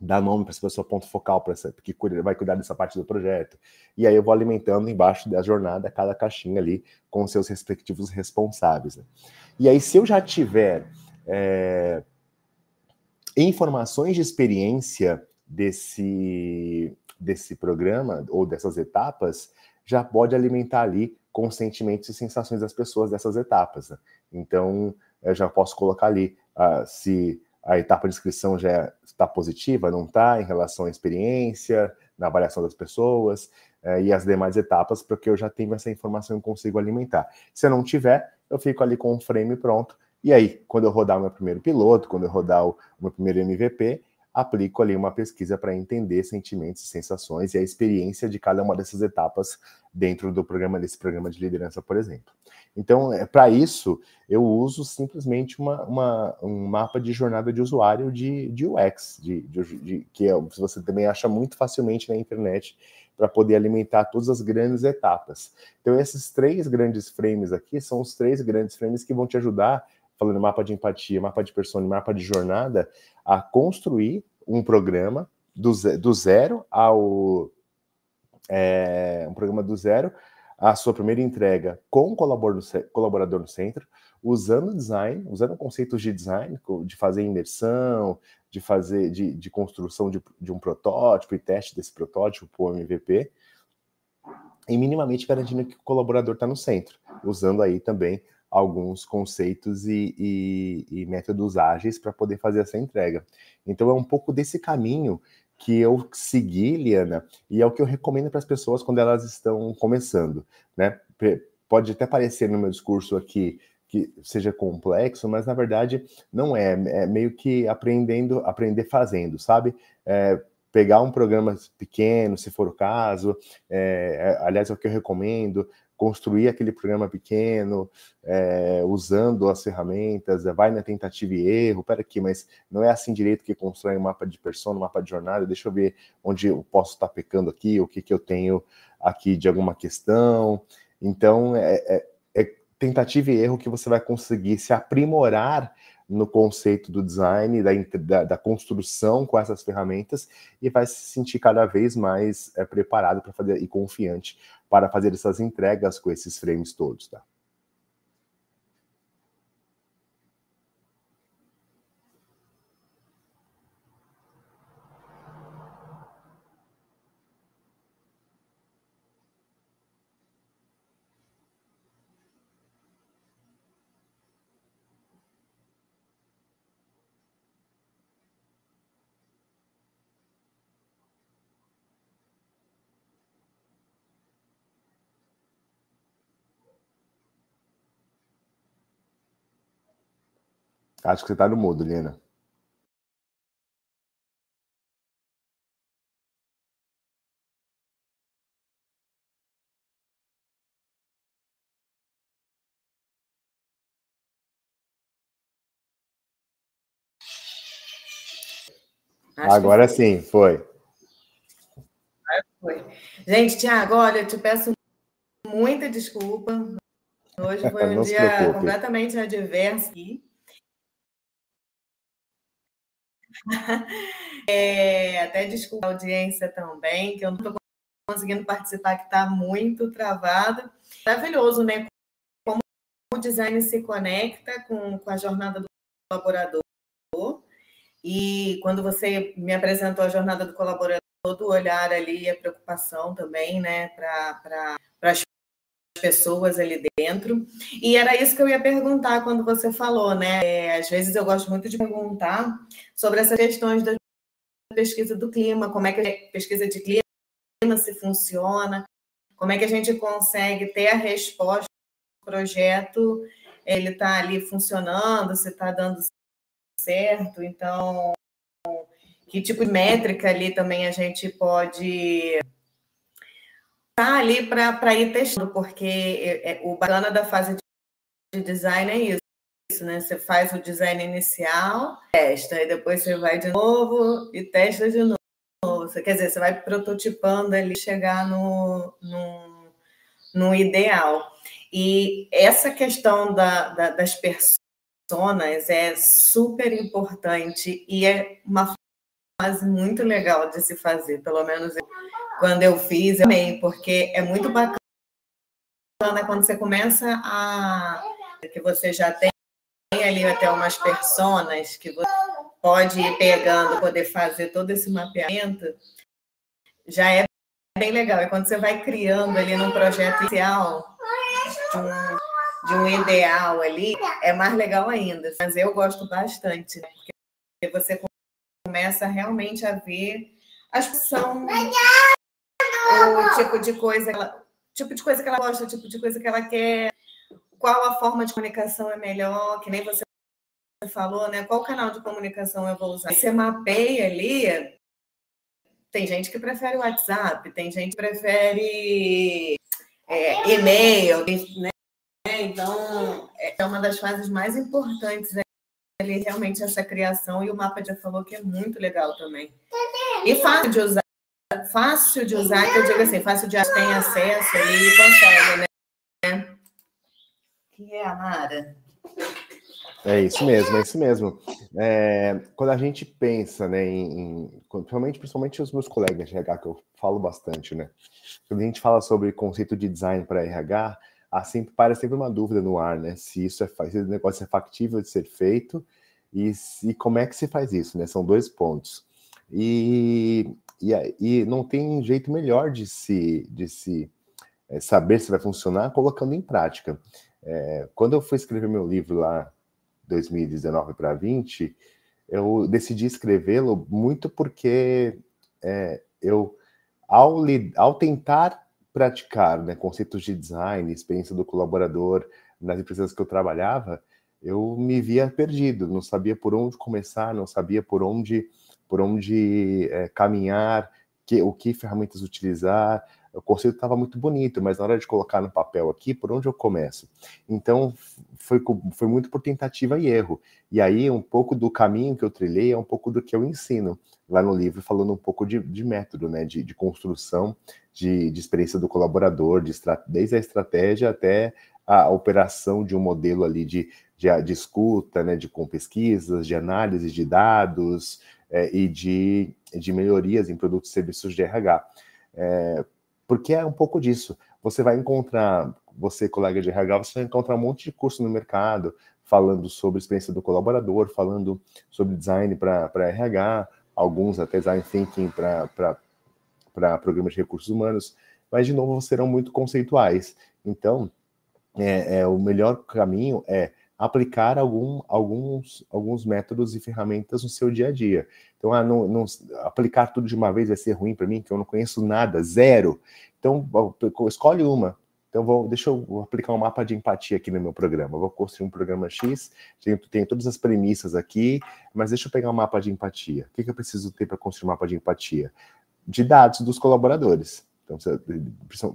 Dá nome para essa pessoa, ponto focal, para essa, que vai cuidar dessa parte do projeto. E aí eu vou alimentando embaixo da jornada cada caixinha ali com seus respectivos responsáveis. Né? E aí, se eu já tiver é, informações de experiência desse, desse programa ou dessas etapas já pode alimentar ali com os sentimentos e sensações das pessoas dessas etapas. Né? Então, eu já posso colocar ali uh, se a etapa de inscrição já está positiva, não está, em relação à experiência, na avaliação das pessoas, uh, e as demais etapas, porque eu já tenho essa informação e consigo alimentar. Se eu não tiver, eu fico ali com o frame pronto e aí, quando eu rodar o meu primeiro piloto, quando eu rodar o, meu primeiro MVP, aplico ali uma pesquisa para entender sentimentos, sensações e a experiência de cada uma dessas etapas dentro do programa desse programa de liderança, por exemplo. Então, é, para isso, eu uso simplesmente uma, uma, um mapa de jornada de usuário de, de UX, de, de, de que é, você também acha muito facilmente na internet para poder alimentar todas as grandes etapas. Então, esses três grandes frames aqui são os três grandes frames que vão te ajudar falando mapa de empatia, mapa de persona, mapa de jornada, a construir um programa do, do zero ao é, um programa do zero a sua primeira entrega com o colaborador no centro, usando design, usando conceitos de design, de fazer imersão, de fazer de, de construção de, de um protótipo e teste desse protótipo para o MVP, e minimamente garantindo que o colaborador está no centro, usando aí também alguns conceitos e, e, e métodos ágeis para poder fazer essa entrega. Então é um pouco desse caminho que eu segui, Liana, e é o que eu recomendo para as pessoas quando elas estão começando, né? Pode até parecer no meu discurso aqui que seja complexo, mas na verdade não é. É meio que aprendendo, aprender fazendo, sabe? É, pegar um programa pequeno, se for o caso, é, é aliás, é o que eu recomendo, construir aquele programa pequeno, é, usando as ferramentas, vai na tentativa e erro, pera aqui, mas não é assim direito que constrói um mapa de persona, um mapa de jornada, deixa eu ver onde eu posso estar pecando aqui, o que, que eu tenho aqui de alguma questão. Então, é, é, é tentativa e erro que você vai conseguir se aprimorar no conceito do design, da, da, da, construção com essas ferramentas e vai se sentir cada vez mais é, preparado para fazer e confiante para fazer essas entregas com esses frames todos, tá? Acho que você está no mudo, Lina. Acho Agora sim, foi. foi. Gente, Tiago, olha, eu te peço muita desculpa. Hoje foi um dia completamente adverso aqui. É, até desculpa a audiência também, que eu não estou conseguindo participar, que está muito travado. Maravilhoso, né? Como o design se conecta com, com a jornada do colaborador. E quando você me apresentou a jornada do colaborador, todo o olhar ali, a preocupação também, né, para as pessoas ali dentro. E era isso que eu ia perguntar quando você falou, né? É, às vezes eu gosto muito de perguntar sobre essas questões da pesquisa do clima, como é que a pesquisa de clima se funciona, como é que a gente consegue ter a resposta do projeto, ele está ali funcionando, se está dando certo, então que tipo de métrica ali também a gente pode tá ali para ir testando, porque é, é, o bacana da fase de design é isso, isso, né? Você faz o design inicial, testa, e depois você vai de novo e testa de novo. Quer dizer, você vai prototipando ali, chegar no, no, no ideal. E essa questão da, da, das personas é super importante e é uma fase muito legal de se fazer, pelo menos eu quando eu fiz, eu amei, porque é muito bacana quando você começa a. que você já tem ali até umas personas que você pode ir pegando, poder fazer todo esse mapeamento, já é bem legal. E quando você vai criando ali num projeto inicial, de um, de um ideal ali, é mais legal ainda. Mas eu gosto bastante, né? porque você começa realmente a ver as são o tipo de coisa, ela, tipo de coisa que ela gosta, o tipo de coisa que ela quer, qual a forma de comunicação é melhor, que nem você falou, né? Qual canal de comunicação eu vou usar? Você mapeia ali. Tem gente que prefere WhatsApp, tem gente que prefere é, e-mail, né? Então, é uma das fases mais importantes ali, realmente, essa criação, e o mapa já falou que é muito legal também. E fácil de usar fácil de usar, que eu digo assim, fácil de tem acesso ali e consegue, né? Que é a Mara. É isso mesmo, é isso mesmo. É, quando a gente pensa, né, em, em, principalmente, principalmente os meus colegas de RH, que eu falo bastante, né, quando a gente fala sobre conceito de design para RH, há sempre, parece sempre uma dúvida no ar, né, se isso é, se o negócio é factível de ser feito e, e como é que se faz isso, né, são dois pontos. E e, e não tem jeito melhor de se, de se é, saber se vai funcionar colocando em prática. É, quando eu fui escrever meu livro lá, 2019 para 20, eu decidi escrevê-lo muito porque é, eu, ao, ao tentar praticar né, conceitos de design, experiência do colaborador nas empresas que eu trabalhava, eu me via perdido, não sabia por onde começar, não sabia por onde por onde é, caminhar, que, o que ferramentas utilizar. O conceito estava muito bonito, mas na hora de colocar no papel aqui, por onde eu começo? Então, foi, foi muito por tentativa e erro. E aí, um pouco do caminho que eu trilhei é um pouco do que eu ensino lá no livro, falando um pouco de, de método, né, de, de construção, de, de, experiência do colaborador, de desde a estratégia até a operação de um modelo ali de, de, de escuta, né, de com pesquisas, de análise de dados, é, e de, de melhorias em produtos e serviços de RH. É, porque é um pouco disso. Você vai encontrar, você, colega de RH, você vai encontrar um monte de curso no mercado falando sobre experiência do colaborador, falando sobre design para RH, alguns até design thinking para programas de recursos humanos, mas de novo serão muito conceituais. Então, é, é, o melhor caminho é aplicar algum, alguns, alguns métodos e ferramentas no seu dia a dia. Então, ah, não, não, aplicar tudo de uma vez vai ser ruim para mim, que eu não conheço nada, zero. Então, escolhe uma, Então, vou, deixa eu aplicar um mapa de empatia aqui no meu programa. vou construir um programa X, tenho, tenho, todas as premissas aqui, mas deixa eu pegar um mapa de empatia. O que, que eu preciso ter para construir um mapa de empatia? De dados dos colaboradores. Então,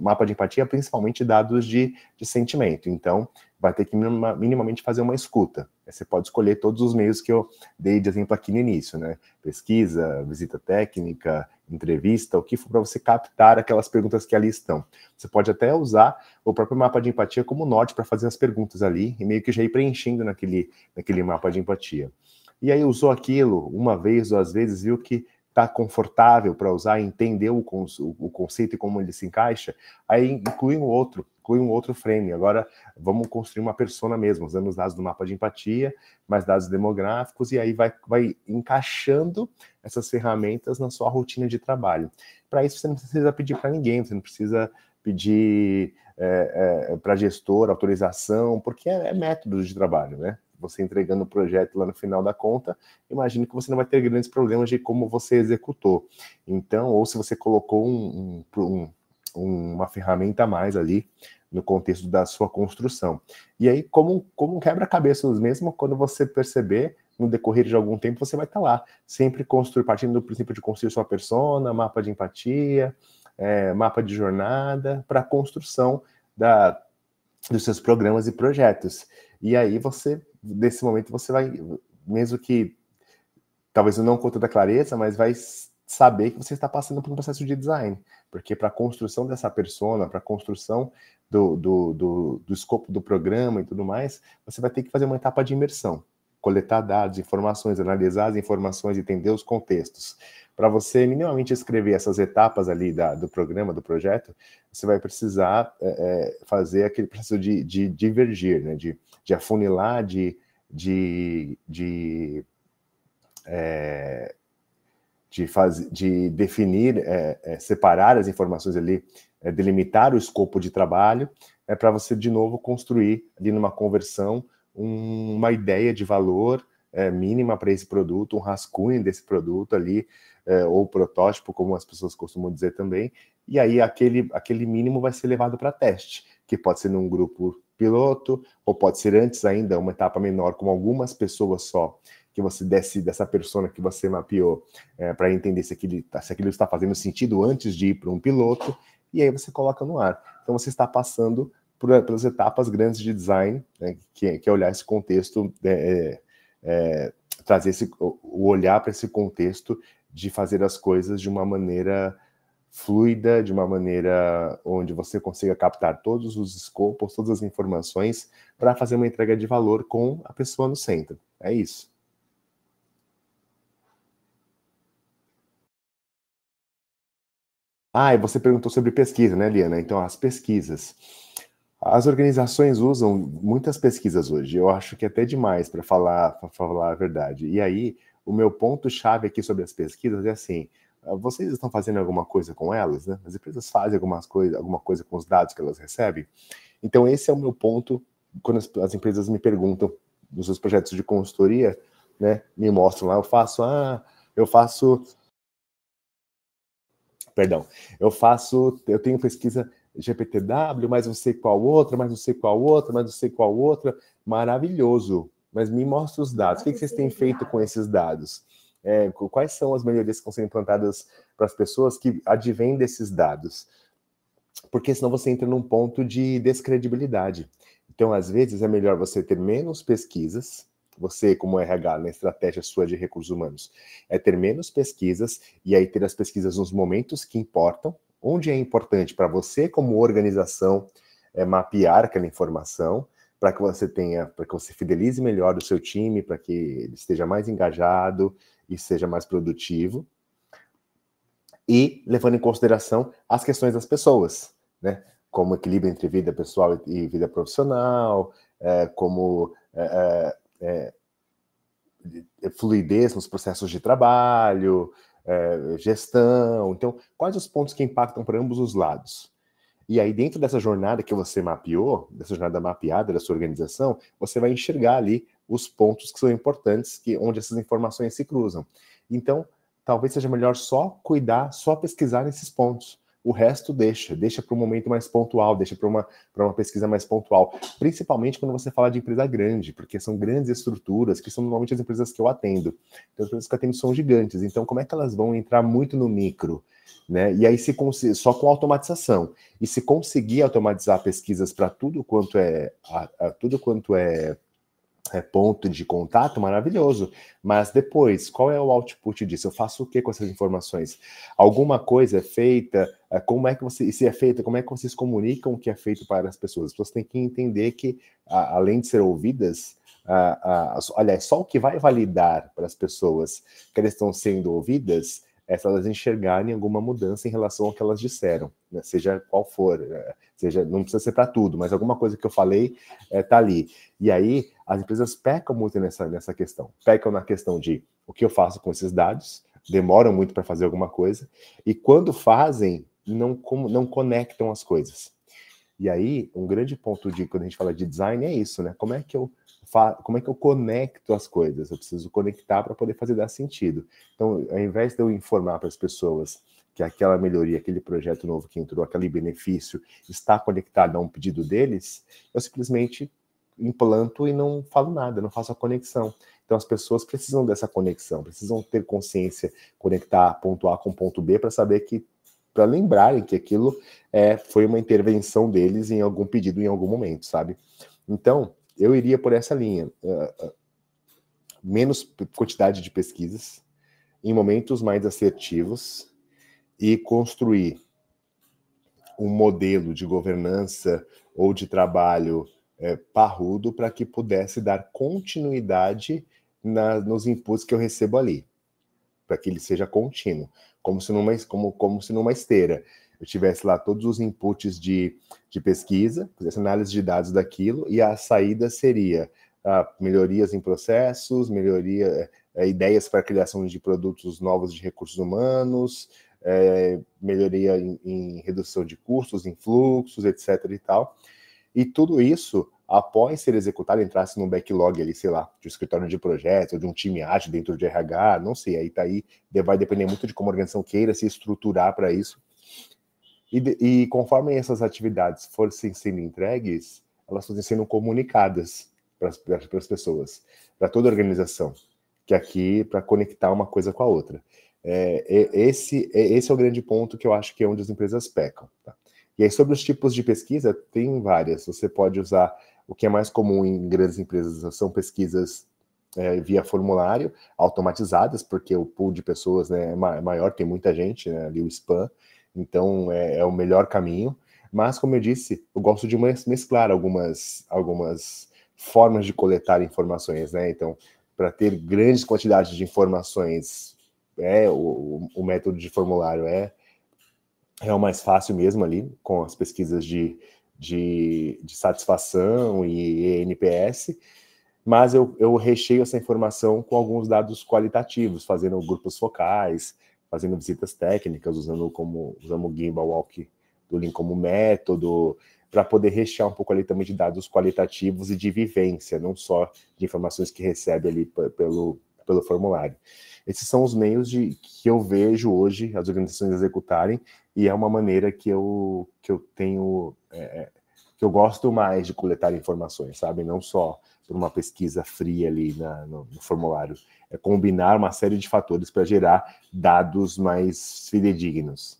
mapa de empatia, principalmente dados de, de sentimento. Então, vai ter que minimamente fazer uma escuta. Você pode escolher todos os meios que eu dei de exemplo aqui no início, né? Pesquisa, visita técnica, entrevista, o que for para você captar aquelas perguntas que ali estão. Você pode até usar o próprio mapa de empatia como norte para fazer as perguntas ali e meio que já ir preenchendo naquele, naquele mapa de empatia. E aí usou aquilo uma vez, duas vezes, viu que está confortável para usar, entender o, o, conceito e como ele se encaixa, aí inclui um outro, inclui um outro frame. Agora vamos construir uma persona mesmo, usando os dados do mapa de empatia, mais dados demográficos, e aí vai, vai encaixando essas ferramentas na sua rotina de trabalho. Para isso você não precisa pedir para ninguém, você não precisa pedir é, é, para gestor autorização, porque é, é método de trabalho, né? Você entregando o projeto lá no final da conta, imagino que você não vai ter grandes problemas de como você executou. Então, ou se você colocou um, um, um, uma ferramenta a mais ali no contexto da sua construção. E aí, como, como um quebra-cabeça mesmo, quando você perceber, no decorrer de algum tempo, você vai estar lá, sempre construir, partindo do princípio de construir sua persona, mapa de empatia, é, mapa de jornada, para a construção da, dos seus programas e projetos. E aí você nesse momento você vai, mesmo que talvez não com toda clareza, mas vai saber que você está passando por um processo de design, porque para a construção dessa persona, para a construção do, do, do, do, escopo do programa e tudo mais, você vai ter que fazer uma etapa de imersão, coletar dados, informações, analisar as informações, entender os contextos. Para você minimamente escrever essas etapas ali da, do programa, do projeto, você vai precisar é, fazer aquele processo de, de divergir, né, de de afunilar, de, de, de, é, de, faz, de definir, é, separar as informações ali, delimitar o escopo de trabalho, é para você, de novo, construir ali numa conversão um, uma ideia de valor é, mínima para esse produto, um rascunho desse produto ali, é, ou protótipo, como as pessoas costumam dizer também, e aí aquele, aquele mínimo vai ser levado para teste, que pode ser num grupo piloto, ou pode ser antes ainda, uma etapa menor, com algumas pessoas só, que você desce dessa persona que você mapeou, é, para entender se aquilo, tá, se aquilo está fazendo sentido antes de ir para um piloto, e aí você coloca no ar. Então você está passando por, pelas etapas grandes de design, né, que, que, é olhar esse contexto, é, é, é trazer esse, o olhar para esse contexto de fazer as coisas de uma maneira fluida, de uma maneira onde você consiga captar todos os escopos, todas as informações, para fazer uma entrega de valor com a pessoa no centro. É isso. Ah, e você perguntou sobre pesquisa, né, Liana? Então, as pesquisas. As organizações usam muitas pesquisas hoje. Eu acho que é até demais para falar, para falar a verdade. E aí, o meu ponto chave aqui sobre as pesquisas é assim: ah, vocês estão fazendo alguma coisa com elas, né? As empresas fazem algumas coisa, alguma coisa com os dados que elas recebem. Então, esse é o meu ponto quando as, as empresas me perguntam nos seus projetos de consultoria, né? Me mostram lá, eu faço, ah, eu faço. Perdão, eu faço, eu tenho pesquisa GPTW, mas não sei qual outra, mas não sei qual outra, mas não sei qual outra. Maravilhoso. Mas me mostra os dados. O que, que vocês têm feito com esses dados? É, quais são as melhorias que estão sendo implantadas para as pessoas que advêm desses dados? Porque senão você entra num ponto de descredibilidade. Então, às vezes, é melhor você ter menos pesquisas, você, como RH, na estratégia sua de recursos humanos, é ter menos pesquisas e aí ter as pesquisas nos momentos que importam, onde é importante para você, como organização, é, mapear aquela informação, para que você tenha, para que você fidelize melhor o seu time, para que ele esteja mais engajado e seja mais produtivo. E levando em consideração as questões das pessoas, né? Como equilíbrio entre vida pessoal e vida profissional, é, como é, é, é fluidez nos processos de trabalho, é, gestão. Então, quais os pontos que impactam para ambos os lados? E aí, dentro dessa jornada que você mapeou, dessa jornada mapeada da sua organização, você vai enxergar ali os pontos que são importantes, que onde essas informações se cruzam. Então, talvez seja melhor só cuidar, só pesquisar nesses pontos, o resto deixa, deixa para um momento mais pontual, deixa para uma, uma pesquisa mais pontual, principalmente quando você fala de empresa grande, porque são grandes estruturas, que são normalmente as empresas que eu atendo. Então, as empresas que eu atendo são gigantes, então como é que elas vão entrar muito no micro? Né? E aí, se só com automatização. E se conseguir automatizar pesquisas para tudo quanto é a, a, tudo quanto é é, ponto de contato, maravilhoso. Mas depois, qual é o output disso? Eu faço o que com essas informações? Alguma coisa é feita? É, como é que você, se é feita, como é que vocês comunicam o que é feito para as pessoas? As pessoas têm que entender que, a, além de ser ouvidas, a, a, aliás, só o que vai validar para as pessoas que elas estão sendo ouvidas é se elas enxergarem alguma mudança em relação ao que elas disseram, né? seja qual for, é, seja não precisa ser para tudo, mas alguma coisa que eu falei está é, tá ali. E aí as empresas pecam muito nessa, nessa questão, pecam na questão de o que eu faço com esses dados, demoram muito para fazer alguma coisa, e quando fazem, não, não conectam as coisas. E aí, um grande ponto de quando a gente fala de design é isso, né? Como é que eu como é que eu conecto as coisas? Eu preciso conectar para poder fazer dar sentido. Então, ao invés de eu informar para as pessoas que aquela melhoria, aquele projeto novo que entrou, aquele benefício está conectado a um pedido deles, eu simplesmente implanto e não falo nada, não faço a conexão. Então as pessoas precisam dessa conexão, precisam ter consciência, conectar ponto A com ponto B para saber que para lembrarem que aquilo é, foi uma intervenção deles em algum pedido em algum momento, sabe? Então, eu iria por essa linha. Menos quantidade de pesquisas, em momentos mais assertivos, e construir um modelo de governança ou de trabalho é, parrudo para que pudesse dar continuidade na, nos inputs que eu recebo ali, para que ele seja contínuo, como se numa, como, como se numa esteira eu tivesse lá todos os inputs de, de pesquisa, fizesse análise de dados daquilo, e a saída seria ah, melhorias em processos, melhoria, é, ideias para a criação de produtos novos de recursos humanos, é, melhoria em, em, redução de custos, em fluxos, etc. e tal. E tudo isso, após ser executado, entrasse num backlog ali, sei lá, de um escritório de projetos, ou de um time ágil dentro de RH, não sei, aí tá aí, vai depender muito de como a organização queira se estruturar para isso. E, e conforme essas atividades fossem sendo entregues, elas fossem sendo comunicadas para as pessoas, para toda a organização, que aqui para conectar uma coisa com a outra. É, esse, esse é o grande ponto que eu acho que é onde as empresas pecam. Tá? E aí, sobre os tipos de pesquisa, tem várias. Você pode usar o que é mais comum em grandes empresas, são pesquisas é, via formulário, automatizadas, porque o pool de pessoas né, é maior, tem muita gente, né, ali o spam. Então é, é, o melhor caminho. Mas, como eu disse, eu gosto de mesclar algumas, algumas formas de coletar informações, né? Então, para ter grandes quantidades de informações, é o, o método de formulário é, é o mais fácil mesmo ali, com as pesquisas de, de, de satisfação e NPS, mas eu, eu recheio essa informação com alguns dados qualitativos, fazendo grupos focais, fazendo visitas técnicas, usando como usando o Gimbal Walk do Lean como método, para poder rechear um pouco ali também de dados qualitativos e de vivência, não só de informações que recebe ali pelo, pelo formulário. Esses são os meios de, que eu vejo hoje as organizações executarem, e é uma maneira que eu, que eu tenho, é, é que eu gosto mais de coletar informações, sabe? Não só por uma pesquisa fria ali na, no, no formulário é combinar uma série de fatores para gerar dados mais fidedignos.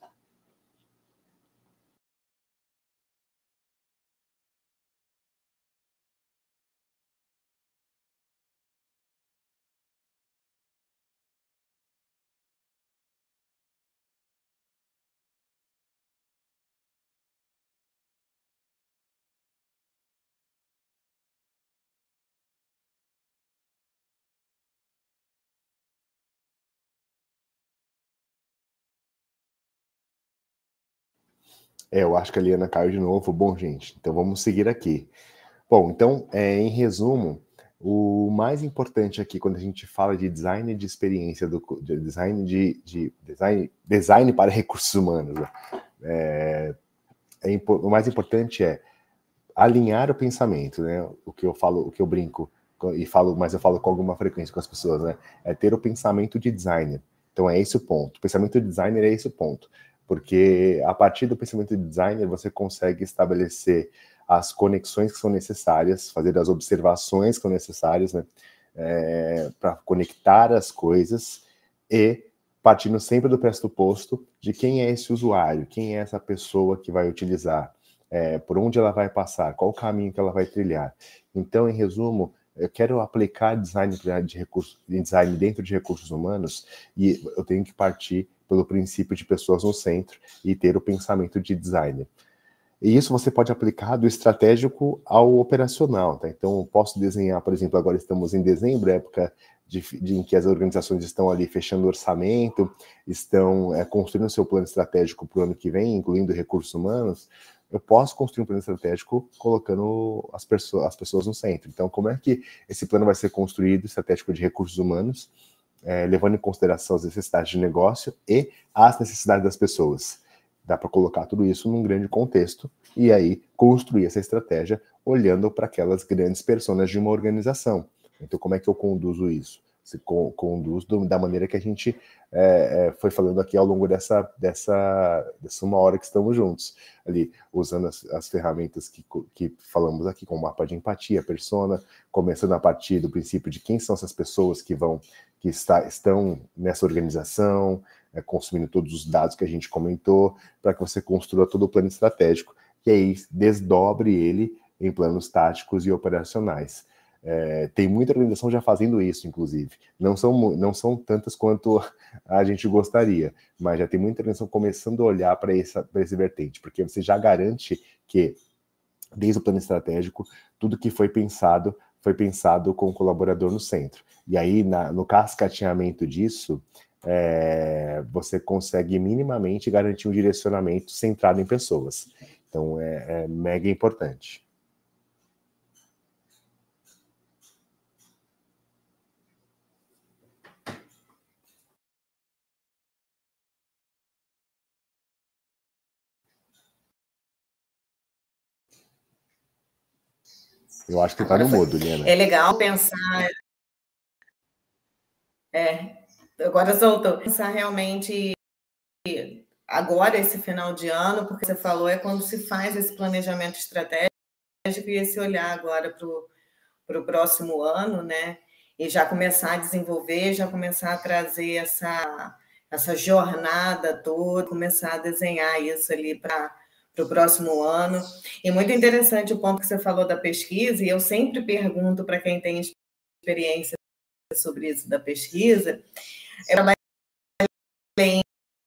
É, eu acho que a Liana caiu de novo. Bom, gente, então vamos seguir aqui. Bom, então, é, em resumo, o mais importante aqui quando a gente fala de design de experiência, do, de design de, de design, design para recursos humanos, né? é, é, o mais importante é alinhar o pensamento, né? O que eu falo, o que eu brinco e falo, mas eu falo com alguma frequência com as pessoas, né? É ter o pensamento de designer. Então é esse o ponto. O pensamento de designer é esse o ponto porque a partir do pensamento de designer você consegue estabelecer as conexões que são necessárias, fazer as observações que são necessárias, né, é, para conectar as coisas e partindo sempre do pressuposto de quem é esse usuário, quem é essa pessoa que vai utilizar, é, por onde ela vai passar, qual o caminho que ela vai trilhar. Então, em resumo, eu quero aplicar design de recursos, design dentro de recursos humanos e eu tenho que partir pelo princípio de pessoas no centro e ter o pensamento de designer. E isso você pode aplicar do estratégico ao operacional, tá? Então, posso desenhar, por exemplo, agora estamos em dezembro, época de, de, em que as organizações estão ali fechando orçamento, estão é, construindo seu plano estratégico para o ano que vem, incluindo recursos humanos, eu posso construir um plano estratégico colocando as, pessoas, as pessoas no centro. Então, como é que esse plano vai ser construído, estratégico de recursos humanos, é, levando em consideração as necessidades de negócio e as necessidades das pessoas? Dá para colocar tudo isso num grande contexto e aí construir essa estratégia olhando para aquelas grandes pessoas de uma organização. Então, como é que eu conduzo isso? Se conduz do, da maneira que a gente é, é, foi falando aqui ao longo dessa, dessa, dessa uma hora que estamos juntos, ali, usando as, as ferramentas que, que falamos aqui, com o mapa de empatia, persona, começando a partir do princípio de quem são essas pessoas que vão, que está, estão nessa organização, é, consumindo todos os dados que a gente comentou, para que você construa todo o plano estratégico, e aí desdobre ele em planos táticos e operacionais. É, tem muita organização já fazendo isso, inclusive. Não são, não são tantas quanto a gente gostaria, mas já tem muita organização começando a olhar para esse vertente, porque você já garante que, desde o plano estratégico, tudo que foi pensado foi pensado com o colaborador no centro. E aí, na, no cascateamento disso, é, você consegue minimamente garantir um direcionamento centrado em pessoas. Então, é, é mega importante. Eu acho que está no mudo, Liana. É legal pensar. É, agora soltou. Pensar realmente agora, esse final de ano, porque você falou, é quando se faz esse planejamento estratégico e esse olhar agora para o próximo ano, né? E já começar a desenvolver, já começar a trazer essa, essa jornada toda, começar a desenhar isso ali para para o próximo ano. E muito interessante o ponto que você falou da pesquisa, e eu sempre pergunto para quem tem experiência sobre isso da pesquisa, eu trabalhei em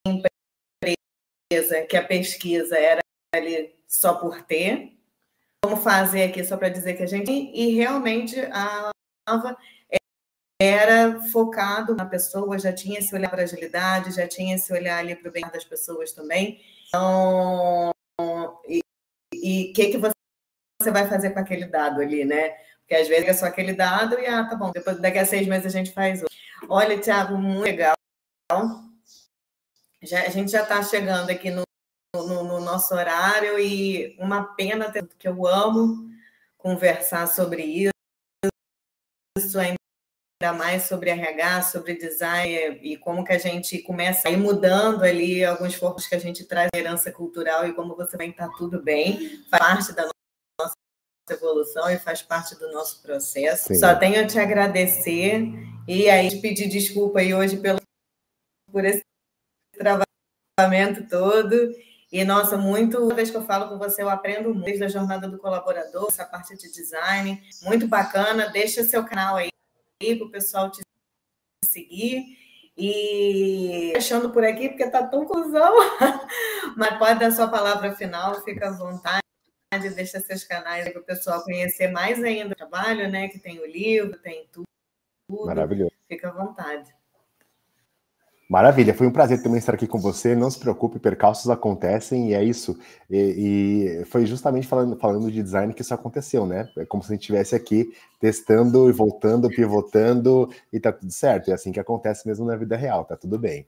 empresa que a pesquisa era ali só por ter, vamos fazer aqui só para dizer que a gente e realmente a nova era focado na pessoa, já tinha esse olhar para agilidade, já tinha esse olhar ali para o bem das pessoas também. Então, e o que, que você vai fazer com aquele dado ali, né? Porque às vezes é só aquele dado e, ah, tá bom, depois daqui a seis meses a gente faz outro. Olha, Tiago, muito legal. Já, a gente já está chegando aqui no, no, no, nosso horário e uma pena, que eu amo conversar sobre isso, ainda mais sobre RH, sobre design e como que a gente começa a ir mudando ali alguns focos que a gente traz herança cultural e como você vai estar tudo bem, faz parte da nossa evolução e faz parte do nosso processo. Sim. Só tenho a te agradecer e aí te pedir desculpa aí hoje pelo, por esse travamento todo. E, nossa, muito, toda vez que eu falo com você, eu aprendo muito da jornada do colaborador, essa parte de design, muito bacana. Deixa seu canal aí para o pessoal te seguir. E fechando por aqui, porque está tão cuzão, mas pode dar sua palavra final, fica à vontade, deixa seus canais para o pessoal conhecer mais ainda o trabalho, né? Que tem o livro, tem tudo. Maravilhoso. Fica à vontade. Maravilha, foi um prazer também estar aqui com você. Não se preocupe, percalços acontecem e é isso. E, e, foi justamente falando, falando de design que isso aconteceu, né? É como se a gente estivesse aqui testando e voltando, pivotando e tá tudo certo. É assim que acontece mesmo na vida real, tá tudo bem.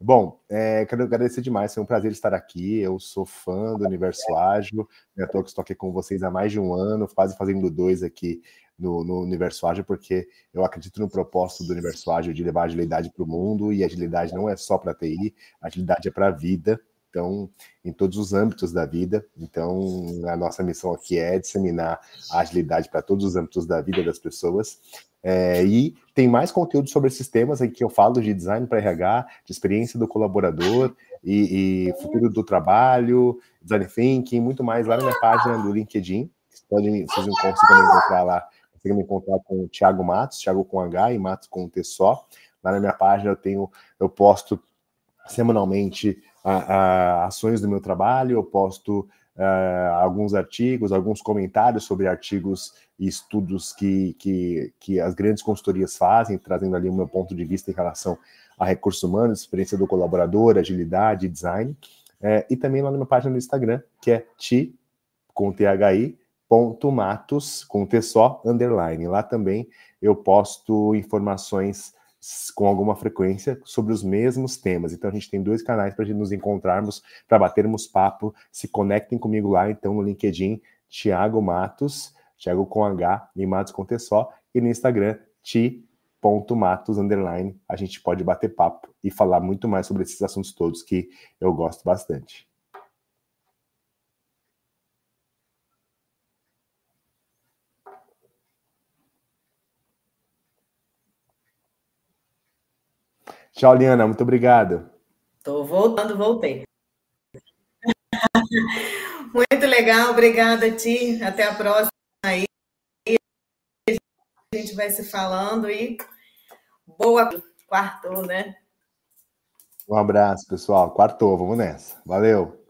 Bom, é, quero agradecer demais, foi um prazer estar aqui. Eu sou fã do Universo Ágil, eu estou aqui com vocês há mais de um ano, quase fazendo dois aqui no, no, Universo Ágil, porque eu acredito no propósito do Universo Ágil de levar agilidade para o mundo, e agilidade não é só para TI, agilidade é para a vida. então, em todos os âmbitos da vida. Então, a nossa missão aqui é disseminar a agilidade para todos os âmbitos da vida das pessoas. É, e tem mais conteúdo sobre esses temas em que eu falo de design para RH, de experiência do colaborador e, e, futuro do trabalho, design thinking, muito mais lá na minha página do LinkedIn. Vocês, podem, vocês conseguem me encontrar lá, conseguem me encontrar com o Thiago Matos, Thiago com H e Matos com T só. Lá na minha página eu tenho, eu posto semanalmente a, a, ações do meu trabalho, eu posto uh, alguns artigos, alguns comentários sobre artigos e estudos que, que, que as grandes consultorias fazem, trazendo ali o meu ponto de vista em relação a recursos humanos, experiência do colaborador, agilidade, design. É, e também lá na minha página no Instagram, que é ti, com THI, matos, com T só, underline. Lá também eu posto informações com alguma frequência sobre os mesmos temas. Então a gente tem dois canais para nos encontrarmos, para batermos papo. Se conectem comigo lá, então, no LinkedIn, Thiago Matos, Thiago com H e Matos com T só, e no Instagram, ti.matos, underline. A gente pode bater papo e falar muito mais sobre esses assuntos todos que eu gosto bastante. Tchau, Liana. Muito obrigado. Estou voltando, voltei. Muito legal, obrigada a ti. Até a próxima aí. A gente vai se falando e boa quartou, né? Um abraço, pessoal. Quartou, vamos nessa. Valeu.